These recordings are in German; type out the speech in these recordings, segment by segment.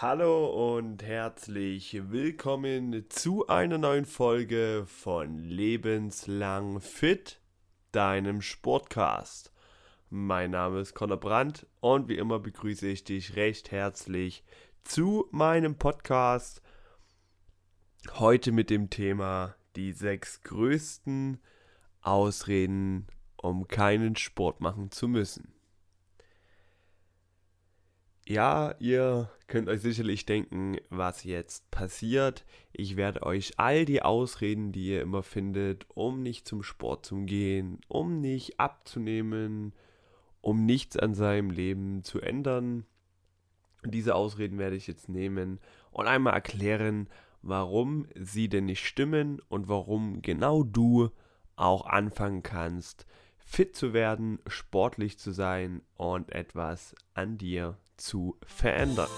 Hallo und herzlich willkommen zu einer neuen Folge von Lebenslang Fit, deinem Sportcast. Mein Name ist Conor Brandt und wie immer begrüße ich dich recht herzlich zu meinem Podcast. Heute mit dem Thema die sechs größten Ausreden, um keinen Sport machen zu müssen. Ja, ihr könnt euch sicherlich denken, was jetzt passiert. Ich werde euch all die Ausreden, die ihr immer findet, um nicht zum Sport zu gehen, um nicht abzunehmen, um nichts an seinem Leben zu ändern. Diese Ausreden werde ich jetzt nehmen und einmal erklären, warum sie denn nicht stimmen und warum genau du auch anfangen kannst, fit zu werden, sportlich zu sein und etwas an dir zu verändern.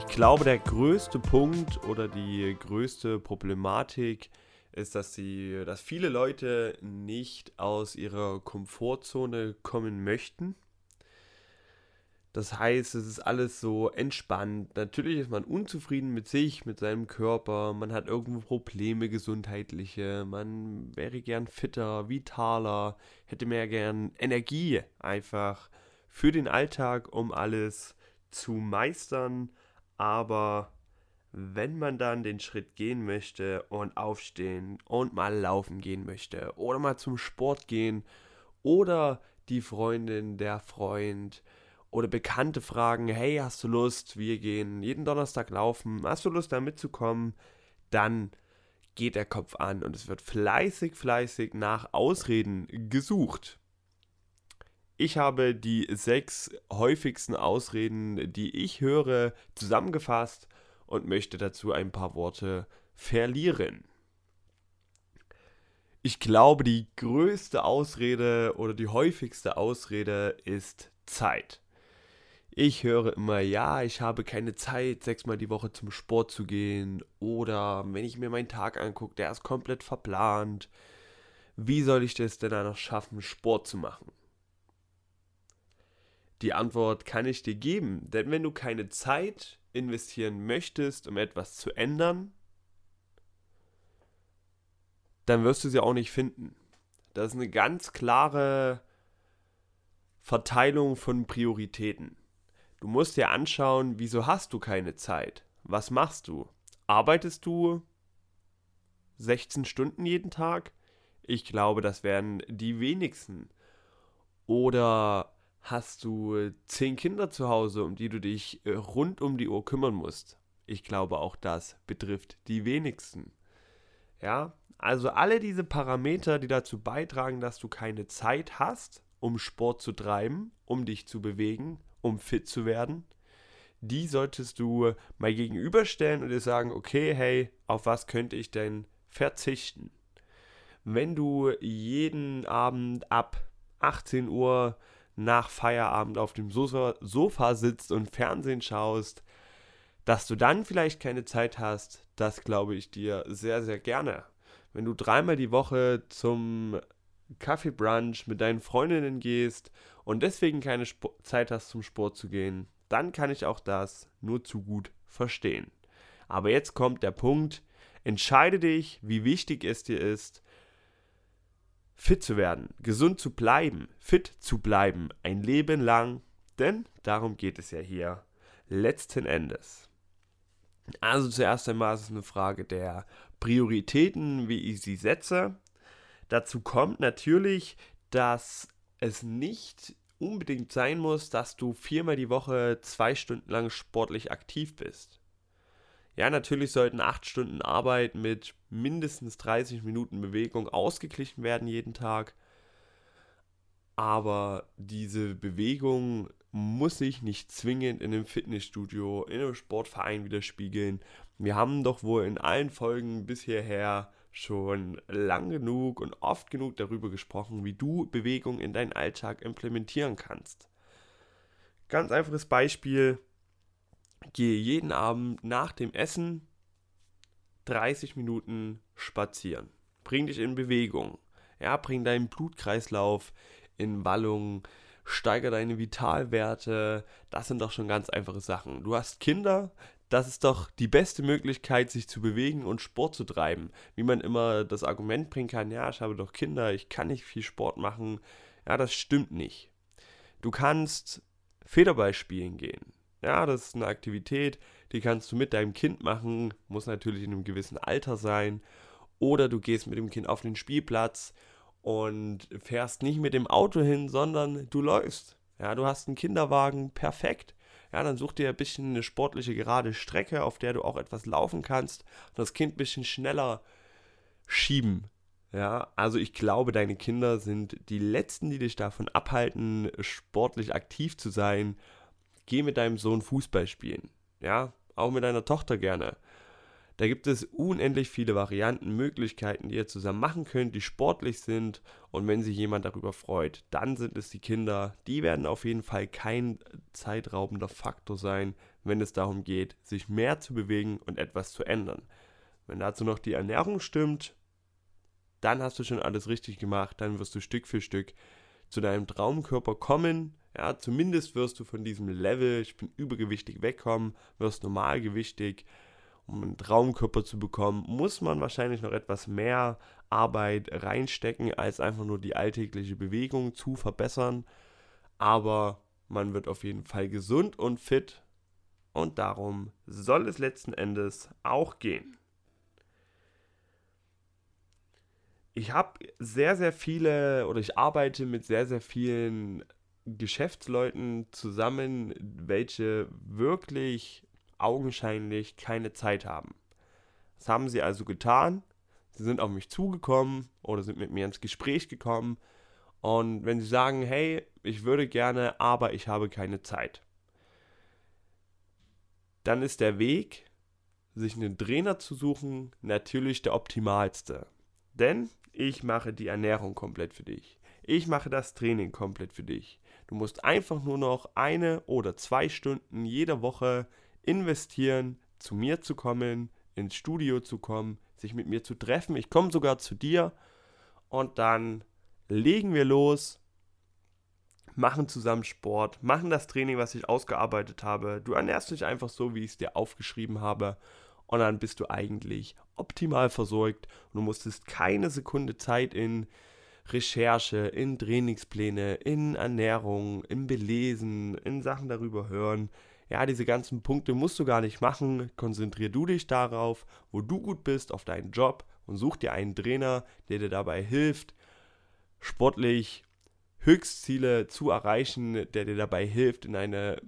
Ich glaube, der größte Punkt oder die größte Problematik ist, dass sie, dass viele Leute nicht aus ihrer Komfortzone kommen möchten das heißt, es ist alles so entspannt. Natürlich ist man unzufrieden mit sich, mit seinem Körper. Man hat irgendwo Probleme, gesundheitliche. Man wäre gern fitter, vitaler, hätte mehr gern Energie einfach für den Alltag, um alles zu meistern. Aber wenn man dann den Schritt gehen möchte und aufstehen und mal laufen gehen möchte oder mal zum Sport gehen oder die Freundin, der Freund, oder Bekannte fragen, hey, hast du Lust, wir gehen jeden Donnerstag laufen, hast du Lust da mitzukommen, dann geht der Kopf an und es wird fleißig, fleißig nach Ausreden gesucht. Ich habe die sechs häufigsten Ausreden, die ich höre, zusammengefasst und möchte dazu ein paar Worte verlieren. Ich glaube, die größte Ausrede oder die häufigste Ausrede ist Zeit. Ich höre immer, ja, ich habe keine Zeit, sechsmal die Woche zum Sport zu gehen. Oder wenn ich mir meinen Tag angucke, der ist komplett verplant. Wie soll ich das denn dann noch schaffen, Sport zu machen? Die Antwort kann ich dir geben, denn wenn du keine Zeit investieren möchtest, um etwas zu ändern, dann wirst du sie auch nicht finden. Das ist eine ganz klare Verteilung von Prioritäten. Du musst dir anschauen, wieso hast du keine Zeit? Was machst du? Arbeitest du 16 Stunden jeden Tag? Ich glaube, das wären die wenigsten. Oder hast du 10 Kinder zu Hause, um die du dich äh, rund um die Uhr kümmern musst? Ich glaube, auch das betrifft die wenigsten. Ja, also alle diese Parameter, die dazu beitragen, dass du keine Zeit hast, um Sport zu treiben, um dich zu bewegen, um fit zu werden, die solltest du mal gegenüberstellen und dir sagen, okay, hey, auf was könnte ich denn verzichten? Wenn du jeden Abend ab 18 Uhr nach Feierabend auf dem Sofa, Sofa sitzt und Fernsehen schaust, dass du dann vielleicht keine Zeit hast, das glaube ich dir sehr, sehr gerne. Wenn du dreimal die Woche zum Kaffeebrunch mit deinen Freundinnen gehst und deswegen keine Sp Zeit hast zum Sport zu gehen, dann kann ich auch das nur zu gut verstehen. Aber jetzt kommt der Punkt, entscheide dich, wie wichtig es dir ist, fit zu werden, gesund zu bleiben, fit zu bleiben, ein Leben lang, denn darum geht es ja hier letzten Endes. Also zuerst einmal ist es eine Frage der Prioritäten, wie ich sie setze. Dazu kommt natürlich, dass es nicht unbedingt sein muss, dass du viermal die Woche zwei Stunden lang sportlich aktiv bist. Ja, natürlich sollten acht Stunden Arbeit mit mindestens 30 Minuten Bewegung ausgeglichen werden jeden Tag. Aber diese Bewegung muss sich nicht zwingend in einem Fitnessstudio, in einem Sportverein widerspiegeln. Wir haben doch wohl in allen Folgen bisher schon lang genug und oft genug darüber gesprochen, wie du Bewegung in deinen Alltag implementieren kannst. Ganz einfaches Beispiel, gehe jeden Abend nach dem Essen 30 Minuten spazieren. Bring dich in Bewegung. Ja, bring deinen Blutkreislauf in Wallung, steiger deine Vitalwerte. Das sind doch schon ganz einfache Sachen. Du hast Kinder, das ist doch die beste Möglichkeit, sich zu bewegen und Sport zu treiben. Wie man immer das Argument bringen kann, ja, ich habe doch Kinder, ich kann nicht viel Sport machen. Ja, das stimmt nicht. Du kannst Federball spielen gehen. Ja, das ist eine Aktivität, die kannst du mit deinem Kind machen, muss natürlich in einem gewissen Alter sein. Oder du gehst mit dem Kind auf den Spielplatz und fährst nicht mit dem Auto hin, sondern du läufst. Ja, du hast einen Kinderwagen, perfekt. Ja, dann such dir ein bisschen eine sportliche gerade Strecke, auf der du auch etwas laufen kannst und das Kind ein bisschen schneller schieben. Ja, also ich glaube, deine Kinder sind die letzten, die dich davon abhalten, sportlich aktiv zu sein. Geh mit deinem Sohn Fußball spielen. Ja, auch mit deiner Tochter gerne. Da gibt es unendlich viele Varianten, Möglichkeiten, die ihr zusammen machen könnt, die sportlich sind. Und wenn sich jemand darüber freut, dann sind es die Kinder. Die werden auf jeden Fall kein zeitraubender Faktor sein, wenn es darum geht, sich mehr zu bewegen und etwas zu ändern. Wenn dazu noch die Ernährung stimmt, dann hast du schon alles richtig gemacht. Dann wirst du Stück für Stück zu deinem Traumkörper kommen. Ja, zumindest wirst du von diesem Level, ich bin übergewichtig, wegkommen, wirst normalgewichtig um einen Traumkörper zu bekommen, muss man wahrscheinlich noch etwas mehr Arbeit reinstecken, als einfach nur die alltägliche Bewegung zu verbessern. Aber man wird auf jeden Fall gesund und fit und darum soll es letzten Endes auch gehen. Ich habe sehr, sehr viele oder ich arbeite mit sehr, sehr vielen Geschäftsleuten zusammen, welche wirklich augenscheinlich keine Zeit haben. Das haben sie also getan. Sie sind auf mich zugekommen oder sind mit mir ins Gespräch gekommen. Und wenn sie sagen, hey, ich würde gerne, aber ich habe keine Zeit, dann ist der Weg, sich einen Trainer zu suchen, natürlich der optimalste. Denn ich mache die Ernährung komplett für dich. Ich mache das Training komplett für dich. Du musst einfach nur noch eine oder zwei Stunden jede Woche investieren, zu mir zu kommen, ins Studio zu kommen, sich mit mir zu treffen. Ich komme sogar zu dir und dann legen wir los, machen zusammen Sport, machen das Training, was ich ausgearbeitet habe. Du ernährst dich einfach so, wie ich es dir aufgeschrieben habe. Und dann bist du eigentlich optimal versorgt und du musstest keine Sekunde Zeit in Recherche, in Trainingspläne, in Ernährung, im Belesen, in Sachen darüber hören ja, diese ganzen Punkte musst du gar nicht machen. Konzentrier du dich darauf, wo du gut bist, auf deinen Job und such dir einen Trainer, der dir dabei hilft, sportlich Höchstziele zu erreichen, der dir dabei hilft, in eine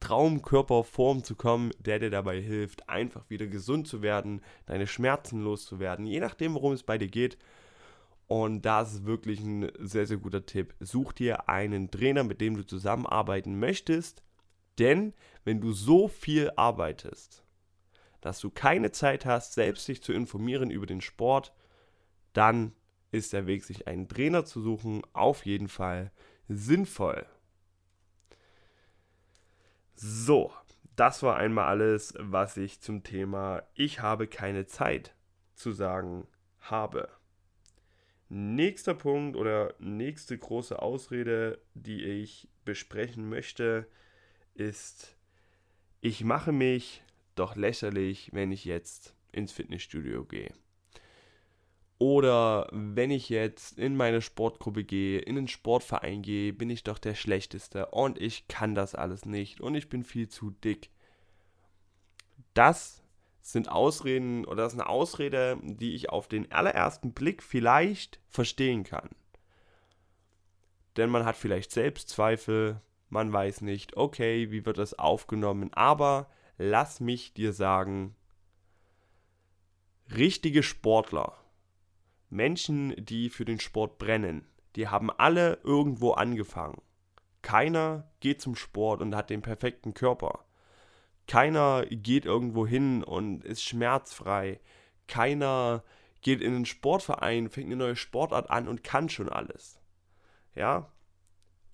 Traumkörperform zu kommen, der dir dabei hilft, einfach wieder gesund zu werden, deine Schmerzen loszuwerden, je nachdem, worum es bei dir geht. Und das ist wirklich ein sehr, sehr guter Tipp. Such dir einen Trainer, mit dem du zusammenarbeiten möchtest, denn wenn du so viel arbeitest, dass du keine Zeit hast, selbst dich zu informieren über den Sport, dann ist der Weg, sich einen Trainer zu suchen, auf jeden Fall sinnvoll. So, das war einmal alles, was ich zum Thema Ich habe keine Zeit zu sagen habe. Nächster Punkt oder nächste große Ausrede, die ich besprechen möchte, ist, ich mache mich doch lächerlich, wenn ich jetzt ins Fitnessstudio gehe. Oder wenn ich jetzt in meine Sportgruppe gehe, in den Sportverein gehe, bin ich doch der Schlechteste und ich kann das alles nicht und ich bin viel zu dick. Das sind Ausreden oder das ist eine Ausrede, die ich auf den allerersten Blick vielleicht verstehen kann. Denn man hat vielleicht Selbstzweifel, man weiß nicht, okay, wie wird das aufgenommen, aber lass mich dir sagen, richtige Sportler, Menschen, die für den Sport brennen, die haben alle irgendwo angefangen. Keiner geht zum Sport und hat den perfekten Körper. Keiner geht irgendwo hin und ist schmerzfrei. Keiner geht in einen Sportverein, fängt eine neue Sportart an und kann schon alles. Ja,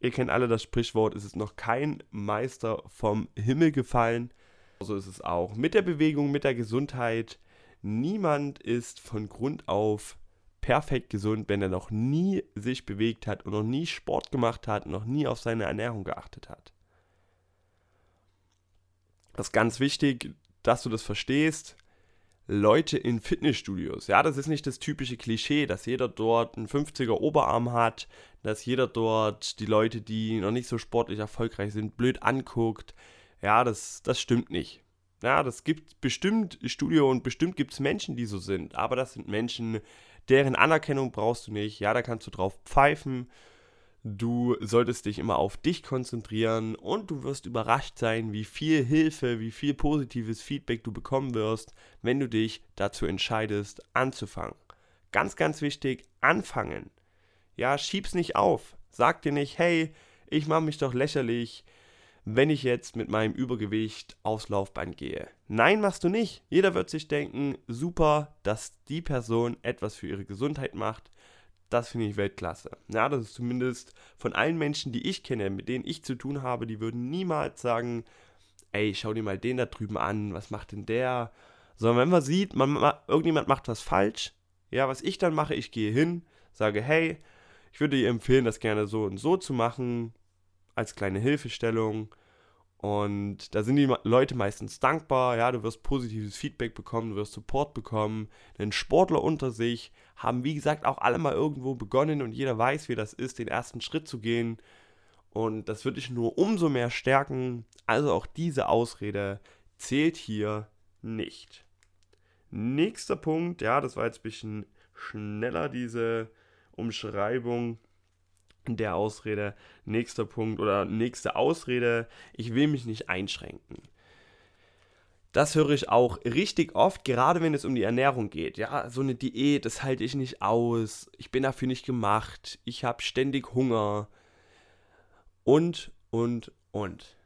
Ihr kennt alle das Sprichwort, es ist noch kein Meister vom Himmel gefallen. So ist es auch mit der Bewegung, mit der Gesundheit, Niemand ist von Grund auf perfekt gesund, wenn er noch nie sich bewegt hat und noch nie Sport gemacht hat, noch nie auf seine Ernährung geachtet hat. Das ist ganz wichtig, dass du das verstehst. Leute in Fitnessstudios, ja, das ist nicht das typische Klischee, dass jeder dort einen 50er Oberarm hat, dass jeder dort die Leute, die noch nicht so sportlich erfolgreich sind, blöd anguckt. Ja, das, das stimmt nicht. Ja, das gibt bestimmt Studio und bestimmt gibt es Menschen, die so sind, aber das sind Menschen, deren Anerkennung brauchst du nicht. Ja, da kannst du drauf pfeifen. Du solltest dich immer auf dich konzentrieren und du wirst überrascht sein, wie viel Hilfe, wie viel positives Feedback du bekommen wirst, wenn du dich dazu entscheidest, anzufangen. Ganz, ganz wichtig, anfangen. Ja, schieb's nicht auf. Sag dir nicht, hey, ich mache mich doch lächerlich, wenn ich jetzt mit meinem Übergewicht aufs Laufband gehe. Nein, machst du nicht. Jeder wird sich denken, super, dass die Person etwas für ihre Gesundheit macht. Das finde ich Weltklasse. Ja, das ist zumindest von allen Menschen, die ich kenne, mit denen ich zu tun habe, die würden niemals sagen, ey, schau dir mal den da drüben an, was macht denn der? Sondern wenn man sieht, man, irgendjemand macht was falsch, ja, was ich dann mache, ich gehe hin, sage, hey, ich würde dir empfehlen, das gerne so und so zu machen als kleine Hilfestellung. Und da sind die Leute meistens dankbar, ja, du wirst positives Feedback bekommen, du wirst Support bekommen. Denn Sportler unter sich haben, wie gesagt, auch alle mal irgendwo begonnen und jeder weiß, wie das ist, den ersten Schritt zu gehen. Und das wird dich nur umso mehr stärken. Also auch diese Ausrede zählt hier nicht. Nächster Punkt, ja, das war jetzt ein bisschen schneller, diese Umschreibung der Ausrede. Nächster Punkt oder nächste Ausrede, ich will mich nicht einschränken. Das höre ich auch richtig oft, gerade wenn es um die Ernährung geht. Ja, so eine Diät, das halte ich nicht aus. Ich bin dafür nicht gemacht. Ich habe ständig Hunger. Und, und, und.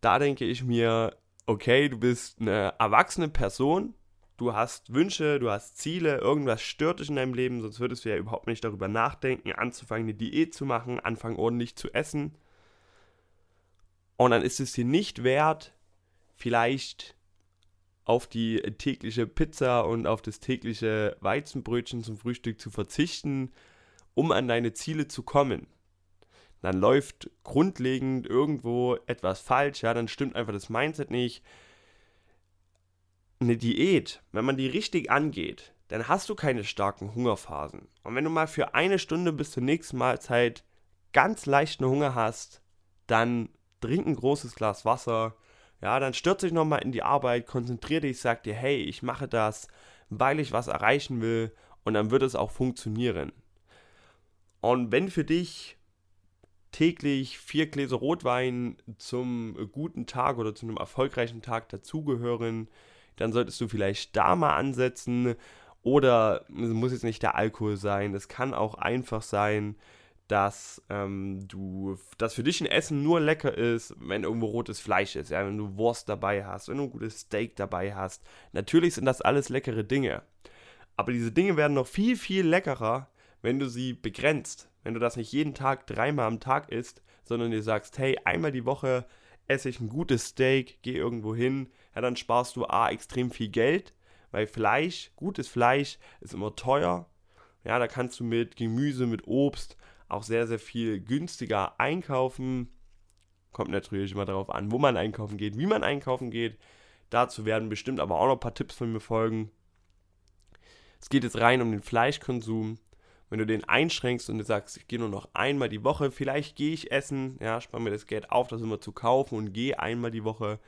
Da denke ich mir, okay, du bist eine erwachsene Person, du hast Wünsche, du hast Ziele, irgendwas stört dich in deinem Leben, sonst würdest du ja überhaupt nicht darüber nachdenken, anzufangen, eine Diät zu machen, anfangen ordentlich zu essen. Und dann ist es dir nicht wert, vielleicht auf die tägliche Pizza und auf das tägliche Weizenbrötchen zum Frühstück zu verzichten, um an deine Ziele zu kommen. Dann läuft grundlegend irgendwo etwas falsch, ja, dann stimmt einfach das Mindset nicht, eine Diät, wenn man die richtig angeht, dann hast du keine starken Hungerphasen. Und wenn du mal für eine Stunde bis zur nächsten Mahlzeit ganz leichten Hunger hast, dann trink ein großes Glas Wasser. Ja, dann stürz dich nochmal in die Arbeit, konzentriere dich, sag dir, hey, ich mache das, weil ich was erreichen will und dann wird es auch funktionieren. Und wenn für dich täglich vier Gläser Rotwein zum guten Tag oder zu einem erfolgreichen Tag dazugehören, dann solltest du vielleicht da mal ansetzen. Oder es muss jetzt nicht der Alkohol sein, es kann auch einfach sein, dass ähm, du, dass für dich ein Essen nur lecker ist, wenn irgendwo rotes Fleisch ist, ja, wenn du Wurst dabei hast, wenn du ein gutes Steak dabei hast. Natürlich sind das alles leckere Dinge. Aber diese Dinge werden noch viel, viel leckerer, wenn du sie begrenzt. Wenn du das nicht jeden Tag dreimal am Tag isst, sondern dir sagst, hey, einmal die Woche esse ich ein gutes Steak, gehe irgendwo hin, ja, dann sparst du A extrem viel Geld, weil Fleisch, gutes Fleisch ist immer teuer. Ja, da kannst du mit Gemüse, mit Obst auch sehr, sehr viel günstiger einkaufen. Kommt natürlich immer darauf an, wo man einkaufen geht, wie man einkaufen geht. Dazu werden bestimmt aber auch noch ein paar Tipps von mir folgen. Es geht jetzt rein um den Fleischkonsum. Wenn du den einschränkst und du sagst, ich gehe nur noch einmal die Woche, vielleicht gehe ich essen, ja, spare mir das Geld auf, das immer zu kaufen und gehe einmal die Woche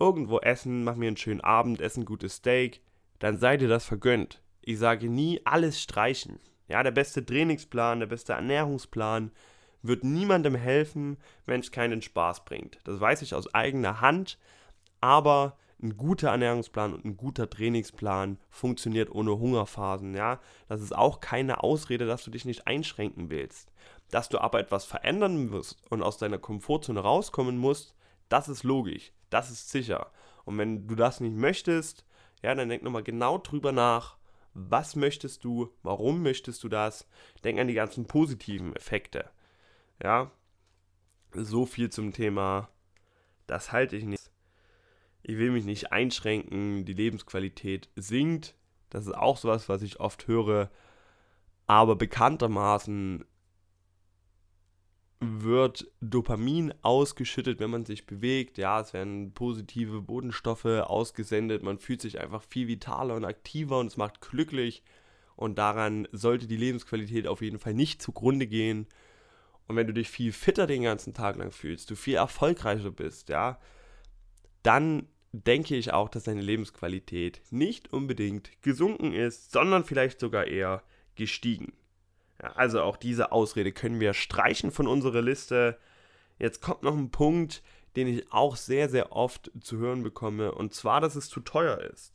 irgendwo essen, mach mir einen schönen Abend, esse ein gutes Steak, dann sei dir das vergönnt. Ich sage nie alles streichen. Ja, der beste Trainingsplan, der beste Ernährungsplan wird niemandem helfen, wenn es keinen Spaß bringt. Das weiß ich aus eigener Hand, aber ein guter Ernährungsplan und ein guter Trainingsplan funktioniert ohne Hungerphasen, ja. Das ist auch keine Ausrede, dass du dich nicht einschränken willst. Dass du aber etwas verändern musst und aus deiner Komfortzone rauskommen musst, das ist logisch, das ist sicher. Und wenn du das nicht möchtest, ja, dann denk nochmal genau drüber nach, was möchtest du, warum möchtest du das, denk an die ganzen positiven Effekte. Ja, so viel zum Thema, das halte ich nicht ich will mich nicht einschränken, die Lebensqualität sinkt. Das ist auch sowas, was ich oft höre. Aber bekanntermaßen wird Dopamin ausgeschüttet, wenn man sich bewegt. Ja, es werden positive Bodenstoffe ausgesendet. Man fühlt sich einfach viel vitaler und aktiver und es macht glücklich. Und daran sollte die Lebensqualität auf jeden Fall nicht zugrunde gehen. Und wenn du dich viel fitter den ganzen Tag lang fühlst, du viel erfolgreicher bist, ja, dann denke ich auch, dass deine Lebensqualität nicht unbedingt gesunken ist, sondern vielleicht sogar eher gestiegen. Also auch diese Ausrede können wir streichen von unserer Liste. Jetzt kommt noch ein Punkt, den ich auch sehr, sehr oft zu hören bekomme, und zwar, dass es zu teuer ist.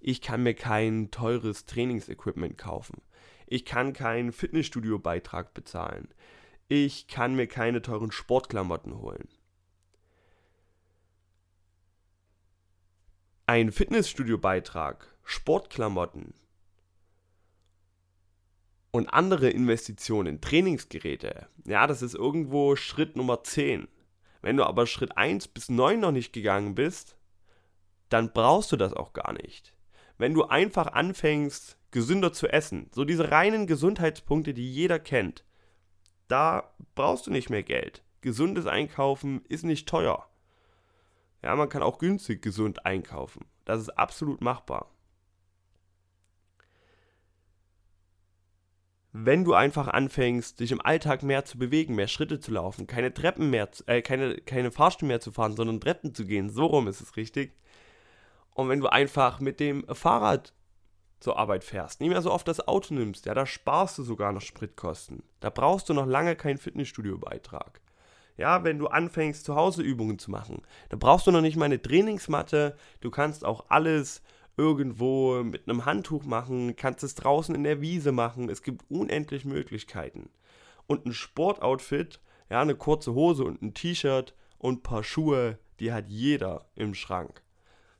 Ich kann mir kein teures Trainingsequipment kaufen. Ich kann keinen Fitnessstudio-Beitrag bezahlen. Ich kann mir keine teuren Sportklamotten holen. Ein Fitnessstudio-Beitrag, Sportklamotten, und andere Investitionen, Trainingsgeräte, ja, das ist irgendwo Schritt Nummer 10. Wenn du aber Schritt 1 bis 9 noch nicht gegangen bist, dann brauchst du das auch gar nicht. Wenn du einfach anfängst, gesünder zu essen, so diese reinen Gesundheitspunkte, die jeder kennt, da brauchst du nicht mehr Geld. Gesundes Einkaufen ist nicht teuer. Ja, man kann auch günstig gesund einkaufen. Das ist absolut machbar. Wenn du einfach anfängst, dich im Alltag mehr zu bewegen, mehr Schritte zu laufen, keine Treppen mehr, äh, keine, keine Fahrstuhl mehr zu fahren, sondern Treppen zu gehen, so rum ist es richtig. Und wenn du einfach mit dem Fahrrad zur Arbeit fährst, nicht mehr so oft das Auto nimmst, ja, da sparst du sogar noch Spritkosten. Da brauchst du noch lange keinen Fitnessstudio-Beitrag. Ja, wenn du anfängst, zu Hause Übungen zu machen, da brauchst du noch nicht mal eine Trainingsmatte. Du kannst auch alles irgendwo mit einem Handtuch machen, kannst es draußen in der Wiese machen. Es gibt unendlich Möglichkeiten. Und ein Sportoutfit, ja, eine kurze Hose und ein T-Shirt und ein paar Schuhe, die hat jeder im Schrank.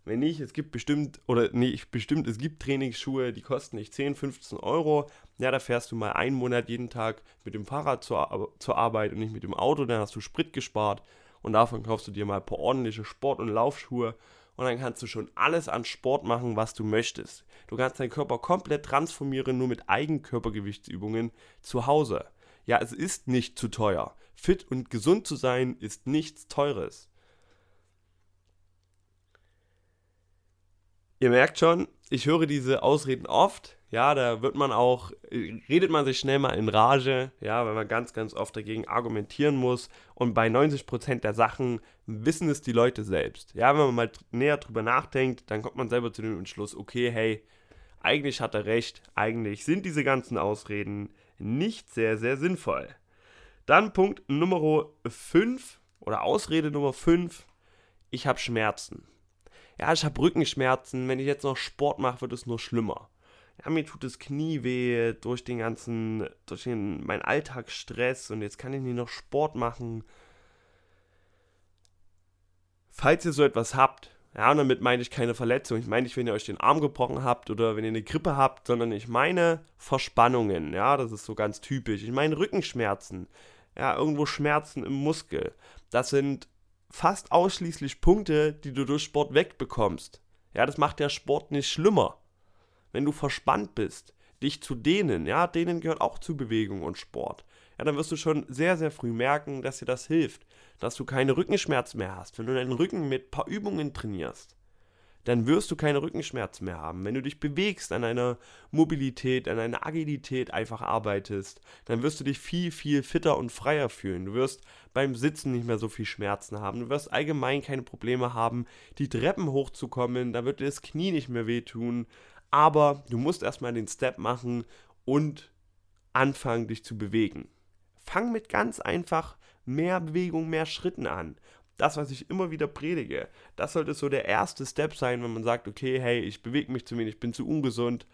Wenn nicht, es gibt bestimmt, oder nicht bestimmt, es gibt Trainingsschuhe, die kosten nicht 10, 15 Euro. Ja, da fährst du mal einen Monat jeden Tag mit dem Fahrrad zur, zur Arbeit und nicht mit dem Auto, dann hast du Sprit gespart und davon kaufst du dir mal ein paar ordentliche Sport- und Laufschuhe und dann kannst du schon alles an Sport machen, was du möchtest. Du kannst deinen Körper komplett transformieren, nur mit Eigenkörpergewichtsübungen zu Hause. Ja, es ist nicht zu teuer. Fit und gesund zu sein ist nichts Teures. Ihr merkt schon, ich höre diese Ausreden oft. Ja, da wird man auch, redet man sich schnell mal in Rage, ja, weil man ganz, ganz oft dagegen argumentieren muss. Und bei 90% der Sachen wissen es die Leute selbst. Ja, wenn man mal näher drüber nachdenkt, dann kommt man selber zu dem Entschluss, okay, hey, eigentlich hat er recht, eigentlich sind diese ganzen Ausreden nicht sehr, sehr sinnvoll. Dann Punkt Nummer 5 oder Ausrede Nummer 5, ich habe Schmerzen ja, ich habe Rückenschmerzen, wenn ich jetzt noch Sport mache, wird es nur schlimmer. Ja, mir tut das Knie weh durch den ganzen, durch den, meinen Alltagsstress und jetzt kann ich nicht noch Sport machen. Falls ihr so etwas habt, ja, und damit meine ich keine Verletzung. Ich meine nicht, wenn ihr euch den Arm gebrochen habt oder wenn ihr eine Grippe habt, sondern ich meine Verspannungen. Ja, das ist so ganz typisch. Ich meine Rückenschmerzen. Ja, irgendwo Schmerzen im Muskel. Das sind fast ausschließlich Punkte, die du durch Sport wegbekommst. Ja, das macht der Sport nicht schlimmer. Wenn du verspannt bist, dich zu dehnen, ja, dehnen gehört auch zu Bewegung und Sport. Ja, dann wirst du schon sehr, sehr früh merken, dass dir das hilft, dass du keine Rückenschmerzen mehr hast, wenn du deinen Rücken mit ein paar Übungen trainierst dann wirst du keine Rückenschmerzen mehr haben. Wenn du dich bewegst, an deiner Mobilität, an deiner Agilität einfach arbeitest, dann wirst du dich viel, viel fitter und freier fühlen. Du wirst beim Sitzen nicht mehr so viel Schmerzen haben. Du wirst allgemein keine Probleme haben, die Treppen hochzukommen. Da wird dir das Knie nicht mehr wehtun. Aber du musst erstmal den Step machen und anfangen, dich zu bewegen. Fang mit ganz einfach mehr Bewegung, mehr Schritten an das, was ich immer wieder predige, das sollte so der erste Step sein, wenn man sagt, okay, hey, ich bewege mich zu wenig, ich bin zu ungesund.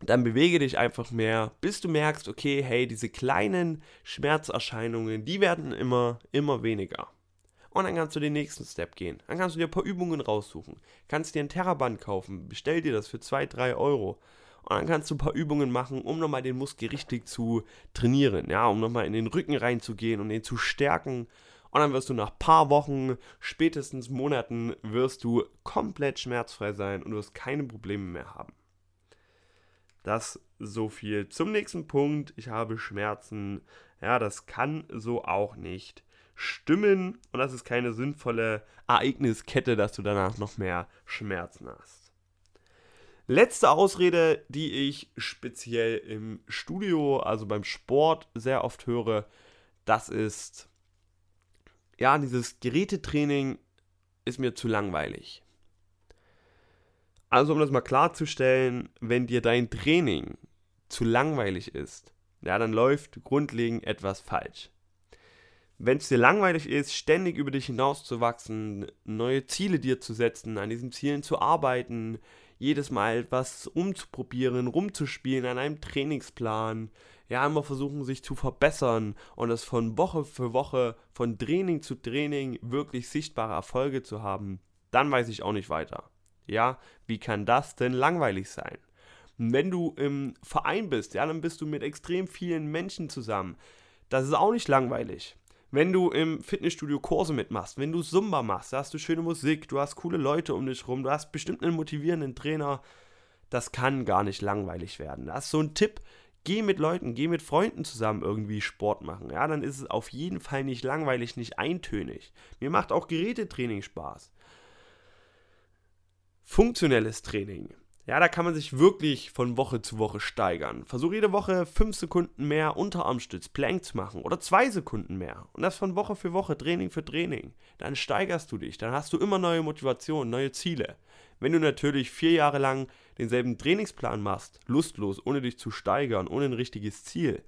Dann bewege dich einfach mehr, bis du merkst, okay, hey, diese kleinen Schmerzerscheinungen, die werden immer, immer weniger. Und dann kannst du den nächsten Step gehen. Dann kannst du dir ein paar Übungen raussuchen. Kannst dir ein Terraband kaufen, bestell dir das für 2, 3 Euro. Und dann kannst du ein paar Übungen machen, um nochmal den Muskel richtig zu trainieren. Ja, um nochmal in den Rücken reinzugehen und den zu stärken und dann wirst du nach paar Wochen, spätestens Monaten, wirst du komplett schmerzfrei sein und wirst keine Probleme mehr haben. Das so viel zum nächsten Punkt. Ich habe Schmerzen. Ja, das kann so auch nicht stimmen und das ist keine sinnvolle Ereigniskette, dass du danach noch mehr Schmerzen hast. Letzte Ausrede, die ich speziell im Studio, also beim Sport, sehr oft höre, das ist, ja, dieses Gerätetraining ist mir zu langweilig. Also um das mal klarzustellen, wenn dir dein Training zu langweilig ist, ja, dann läuft grundlegend etwas falsch. Wenn es dir langweilig ist, ständig über dich hinauszuwachsen, neue Ziele dir zu setzen, an diesen Zielen zu arbeiten, jedes Mal etwas umzuprobieren, rumzuspielen an einem Trainingsplan, ja, immer versuchen, sich zu verbessern und es von Woche für Woche, von Training zu Training wirklich sichtbare Erfolge zu haben, dann weiß ich auch nicht weiter. Ja, wie kann das denn langweilig sein? wenn du im Verein bist, ja, dann bist du mit extrem vielen Menschen zusammen. Das ist auch nicht langweilig. Wenn du im Fitnessstudio Kurse mitmachst, wenn du Zumba machst, da hast du schöne Musik, du hast coole Leute um dich rum, du hast bestimmt einen motivierenden Trainer, das kann gar nicht langweilig werden. Das ist so ein Tipp, geh mit Leuten, geh mit Freunden zusammen irgendwie Sport machen. Ja, dann ist es auf jeden Fall nicht langweilig, nicht eintönig. Mir macht auch Gerätetraining Spaß. Funktionelles Training. Ja, da kann man sich wirklich von Woche zu Woche steigern. Versuch jede Woche 5 Sekunden mehr Unterarmstütz, Plank zu machen oder 2 Sekunden mehr. Und das von Woche für Woche, Training für Training. Dann steigerst du dich, dann hast du immer neue Motivationen, neue Ziele. Wenn du natürlich vier Jahre lang denselben Trainingsplan machst, lustlos, ohne dich zu steigern, ohne ein richtiges Ziel,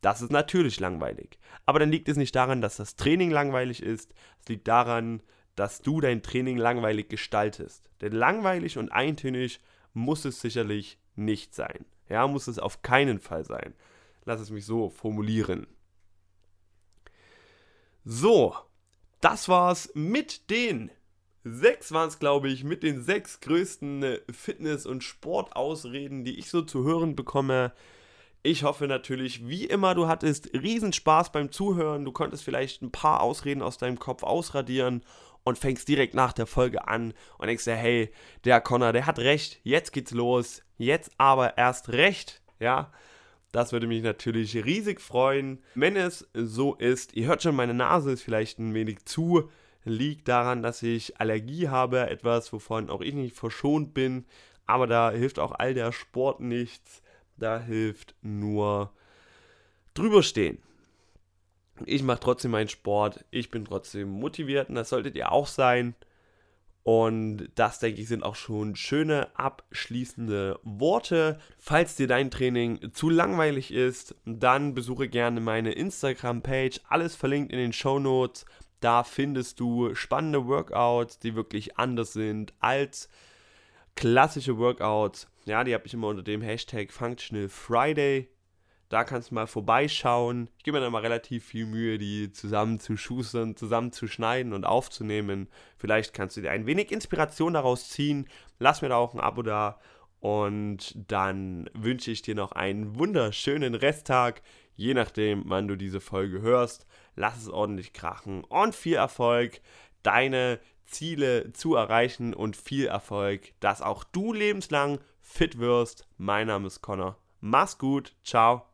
das ist natürlich langweilig. Aber dann liegt es nicht daran, dass das Training langweilig ist, es liegt daran, dass du dein Training langweilig gestaltest. Denn langweilig und eintönig muss es sicherlich nicht sein. Ja, muss es auf keinen Fall sein. Lass es mich so formulieren. So, das war's mit den sechs waren es, glaube ich, mit den sechs größten äh, Fitness- und Sportausreden, die ich so zu hören bekomme. Ich hoffe natürlich, wie immer, du hattest Riesenspaß beim Zuhören. Du konntest vielleicht ein paar Ausreden aus deinem Kopf ausradieren und fängst direkt nach der Folge an und denkst dir, hey, der Connor, der hat recht, jetzt geht's los, jetzt aber erst recht, ja. Das würde mich natürlich riesig freuen, wenn es so ist. Ihr hört schon, meine Nase ist vielleicht ein wenig zu, liegt daran, dass ich Allergie habe, etwas, wovon auch ich nicht verschont bin, aber da hilft auch all der Sport nichts, da hilft nur drüberstehen. Ich mache trotzdem meinen Sport, ich bin trotzdem motiviert und das solltet ihr auch sein. Und das, denke ich, sind auch schon schöne abschließende Worte. Falls dir dein Training zu langweilig ist, dann besuche gerne meine Instagram-Page. Alles verlinkt in den Show Notes. Da findest du spannende Workouts, die wirklich anders sind als klassische Workouts. Ja, die habe ich immer unter dem Hashtag Functional Friday da kannst du mal vorbeischauen. Ich gebe mir da mal relativ viel Mühe, die zusammen zu schustern, zusammen zu schneiden und aufzunehmen. Vielleicht kannst du dir ein wenig Inspiration daraus ziehen. Lass mir da auch ein Abo da. Und dann wünsche ich dir noch einen wunderschönen Resttag. Je nachdem, wann du diese Folge hörst. Lass es ordentlich krachen und viel Erfolg, deine Ziele zu erreichen und viel Erfolg, dass auch du lebenslang fit wirst. Mein Name ist Connor. Mach's gut. Ciao.